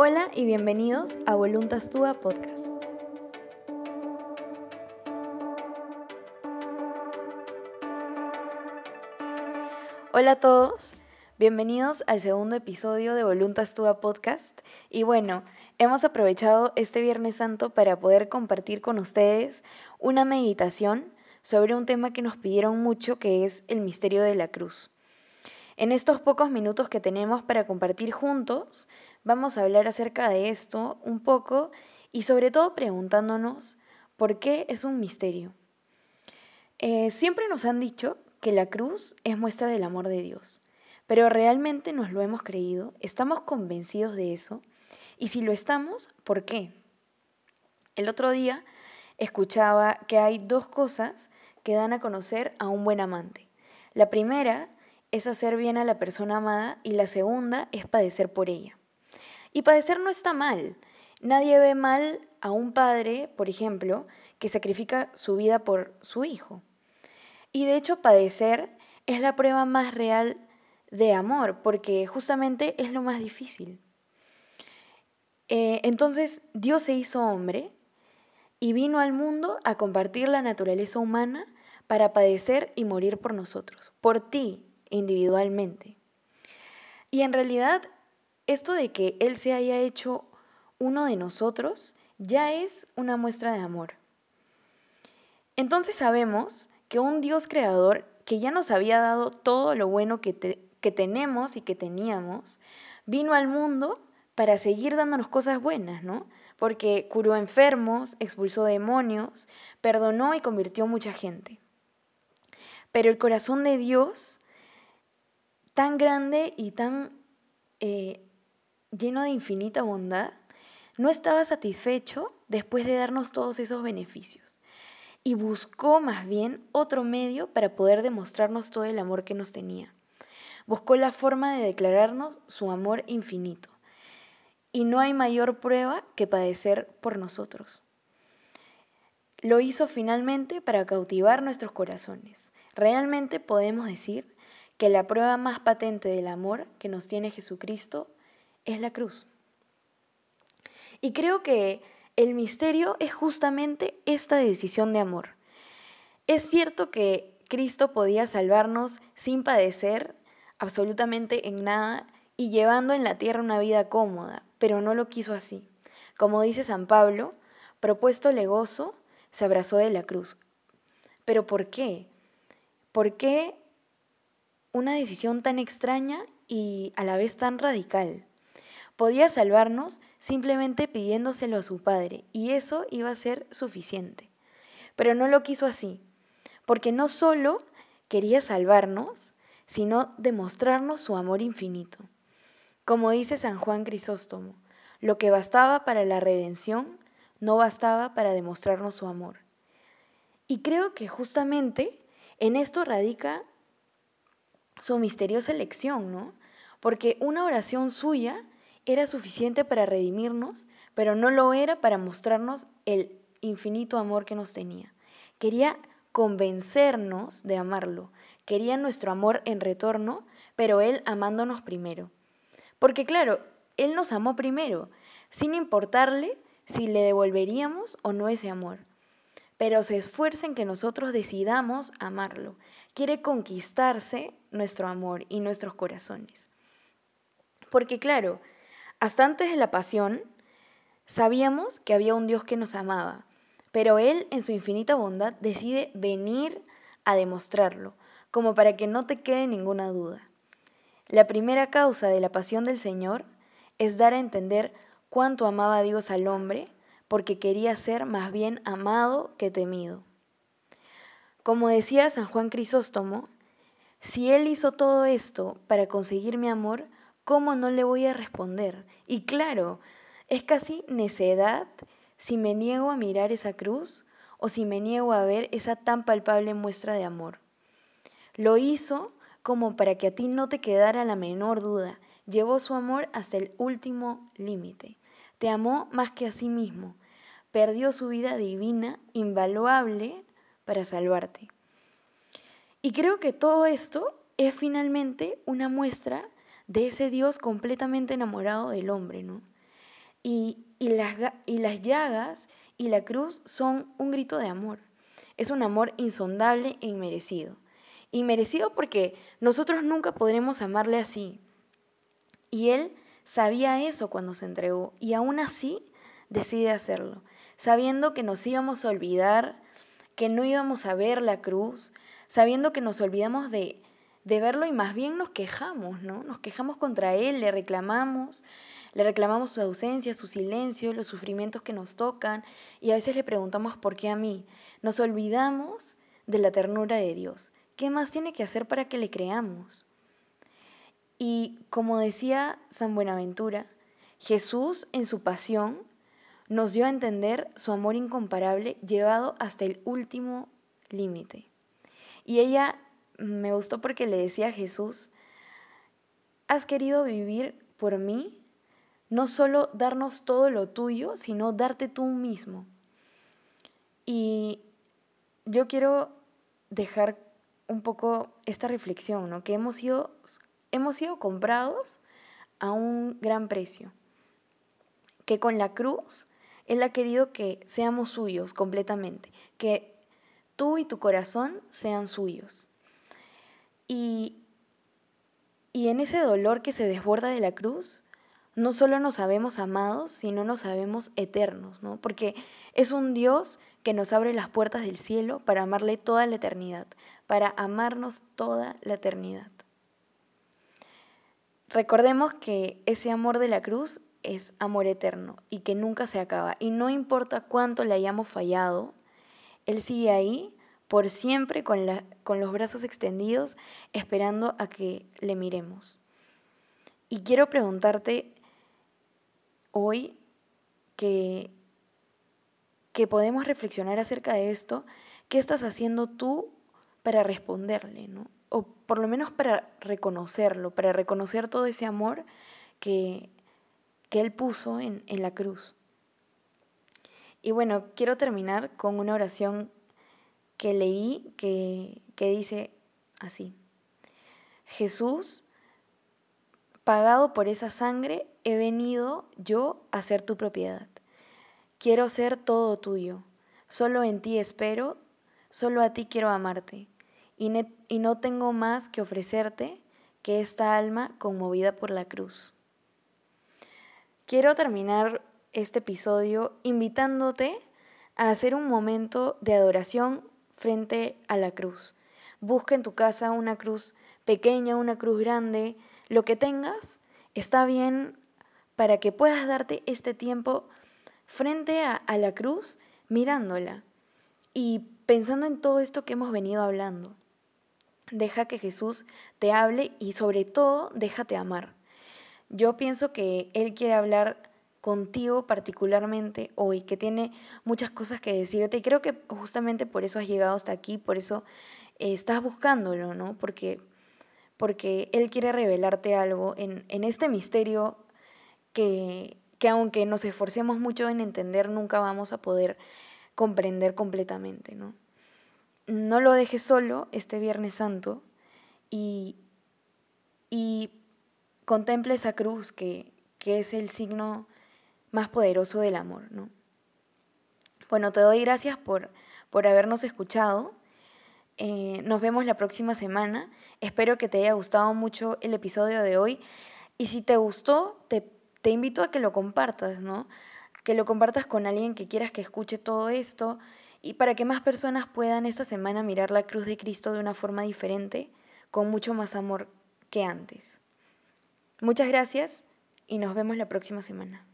Hola y bienvenidos a Voluntas Tua Podcast. Hola a todos, bienvenidos al segundo episodio de Voluntas Tua Podcast. Y bueno, hemos aprovechado este Viernes Santo para poder compartir con ustedes una meditación sobre un tema que nos pidieron mucho, que es el misterio de la cruz. En estos pocos minutos que tenemos para compartir juntos, vamos a hablar acerca de esto un poco y sobre todo preguntándonos por qué es un misterio. Eh, siempre nos han dicho que la cruz es muestra del amor de Dios, pero realmente nos lo hemos creído, estamos convencidos de eso, y si lo estamos, ¿por qué? El otro día escuchaba que hay dos cosas que dan a conocer a un buen amante. La primera es hacer bien a la persona amada y la segunda es padecer por ella. Y padecer no está mal. Nadie ve mal a un padre, por ejemplo, que sacrifica su vida por su hijo. Y de hecho padecer es la prueba más real de amor, porque justamente es lo más difícil. Eh, entonces Dios se hizo hombre y vino al mundo a compartir la naturaleza humana para padecer y morir por nosotros, por ti, individualmente. Y en realidad, esto de que Él se haya hecho uno de nosotros ya es una muestra de amor. Entonces sabemos que un Dios creador que ya nos había dado todo lo bueno que, que tenemos y que teníamos, vino al mundo para seguir dándonos cosas buenas, ¿no? Porque curó enfermos, expulsó demonios, perdonó y convirtió mucha gente. Pero el corazón de Dios tan grande y tan eh, lleno de infinita bondad, no estaba satisfecho después de darnos todos esos beneficios y buscó más bien otro medio para poder demostrarnos todo el amor que nos tenía. Buscó la forma de declararnos su amor infinito. Y no hay mayor prueba que padecer por nosotros. Lo hizo finalmente para cautivar nuestros corazones. Realmente podemos decir que la prueba más patente del amor que nos tiene Jesucristo es la cruz. Y creo que el misterio es justamente esta decisión de amor. Es cierto que Cristo podía salvarnos sin padecer absolutamente en nada y llevando en la tierra una vida cómoda, pero no lo quiso así. Como dice San Pablo, propuesto legoso, se abrazó de la cruz. ¿Pero por qué? ¿Por qué una decisión tan extraña y a la vez tan radical. Podía salvarnos simplemente pidiéndoselo a su padre, y eso iba a ser suficiente. Pero no lo quiso así, porque no solo quería salvarnos, sino demostrarnos su amor infinito. Como dice San Juan Crisóstomo, lo que bastaba para la redención no bastaba para demostrarnos su amor. Y creo que justamente en esto radica su misteriosa elección, ¿no? Porque una oración suya era suficiente para redimirnos, pero no lo era para mostrarnos el infinito amor que nos tenía. Quería convencernos de amarlo, quería nuestro amor en retorno, pero Él amándonos primero. Porque claro, Él nos amó primero, sin importarle si le devolveríamos o no ese amor pero se esfuerza en que nosotros decidamos amarlo. Quiere conquistarse nuestro amor y nuestros corazones. Porque claro, hasta antes de la pasión, sabíamos que había un Dios que nos amaba, pero Él en su infinita bondad decide venir a demostrarlo, como para que no te quede ninguna duda. La primera causa de la pasión del Señor es dar a entender cuánto amaba Dios al hombre porque quería ser más bien amado que temido. Como decía San Juan Crisóstomo, si Él hizo todo esto para conseguir mi amor, ¿cómo no le voy a responder? Y claro, es casi necedad si me niego a mirar esa cruz o si me niego a ver esa tan palpable muestra de amor. Lo hizo como para que a ti no te quedara la menor duda. Llevó su amor hasta el último límite. Te amó más que a sí mismo. Perdió su vida divina, invaluable, para salvarte. Y creo que todo esto es finalmente una muestra de ese Dios completamente enamorado del hombre, ¿no? Y, y, las, y las llagas y la cruz son un grito de amor. Es un amor insondable e inmerecido. Inmerecido porque nosotros nunca podremos amarle así. Y Él sabía eso cuando se entregó y aún así decide hacerlo, sabiendo que nos íbamos a olvidar, que no íbamos a ver la cruz, sabiendo que nos olvidamos de, de verlo y más bien nos quejamos, ¿no? Nos quejamos contra Él, le reclamamos, le reclamamos su ausencia, su silencio, los sufrimientos que nos tocan y a veces le preguntamos por qué a mí. Nos olvidamos de la ternura de Dios. ¿Qué más tiene que hacer para que le creamos? Y como decía San Buenaventura, Jesús en su pasión nos dio a entender su amor incomparable llevado hasta el último límite. Y ella me gustó porque le decía a Jesús, has querido vivir por mí, no solo darnos todo lo tuyo, sino darte tú mismo. Y yo quiero dejar un poco esta reflexión, ¿no? que hemos sido, hemos sido comprados a un gran precio, que con la cruz él ha querido que seamos suyos completamente, que tú y tu corazón sean suyos. Y, y en ese dolor que se desborda de la cruz, no solo nos sabemos amados, sino nos sabemos eternos, ¿no? Porque es un Dios que nos abre las puertas del cielo para amarle toda la eternidad, para amarnos toda la eternidad. Recordemos que ese amor de la cruz es amor eterno y que nunca se acaba. Y no importa cuánto le hayamos fallado, Él sigue ahí por siempre con, con los brazos extendidos esperando a que le miremos. Y quiero preguntarte hoy que, que podemos reflexionar acerca de esto, ¿qué estás haciendo tú para responderle? ¿no? O por lo menos para reconocerlo, para reconocer todo ese amor que, que Él puso en, la cruz. Y bueno, quiero terminar con una oración que leí que, que dice así. Jesús, pagado por esa sangre, he venido yo a ser tu propiedad. Quiero ser todo tuyo. Solo en ti espero, solo a ti quiero amarte. Y, no tengo más que ofrecerte que esta alma conmovida por la cruz. Quiero terminar este episodio invitándote a hacer un momento de adoración frente a la cruz. Busca en tu casa una cruz pequeña, una cruz grande, lo que tengas está bien para que puedas darte este tiempo frente a la cruz mirándola y pensando en todo esto que hemos venido hablando. Deja que Jesús te hable y sobre todo déjate amar. Yo pienso que Él quiere hablar contigo particularmente hoy, que tiene muchas cosas que decirte y creo que justamente por eso has llegado hasta aquí, por eso eh, estás buscándolo, ¿no? Porque, porque Él quiere revelarte algo en, en este misterio que, que aunque nos esforcemos mucho en entender, nunca vamos a poder comprender completamente, ¿no? No lo dejes solo este Viernes Santo y, y contempla esa cruz que, es el signo más poderoso del amor, ¿no? Bueno, te doy gracias por, por habernos escuchado. Eh, nos vemos la próxima semana. Espero que te haya gustado mucho el episodio de hoy. Y si te gustó, te, te invito a que lo compartas, ¿no? Que lo compartas con alguien que quieras que escuche todo esto y para que más personas puedan esta semana mirar la cruz de Cristo de una forma diferente, con mucho más amor que antes. Muchas gracias y nos vemos la próxima semana.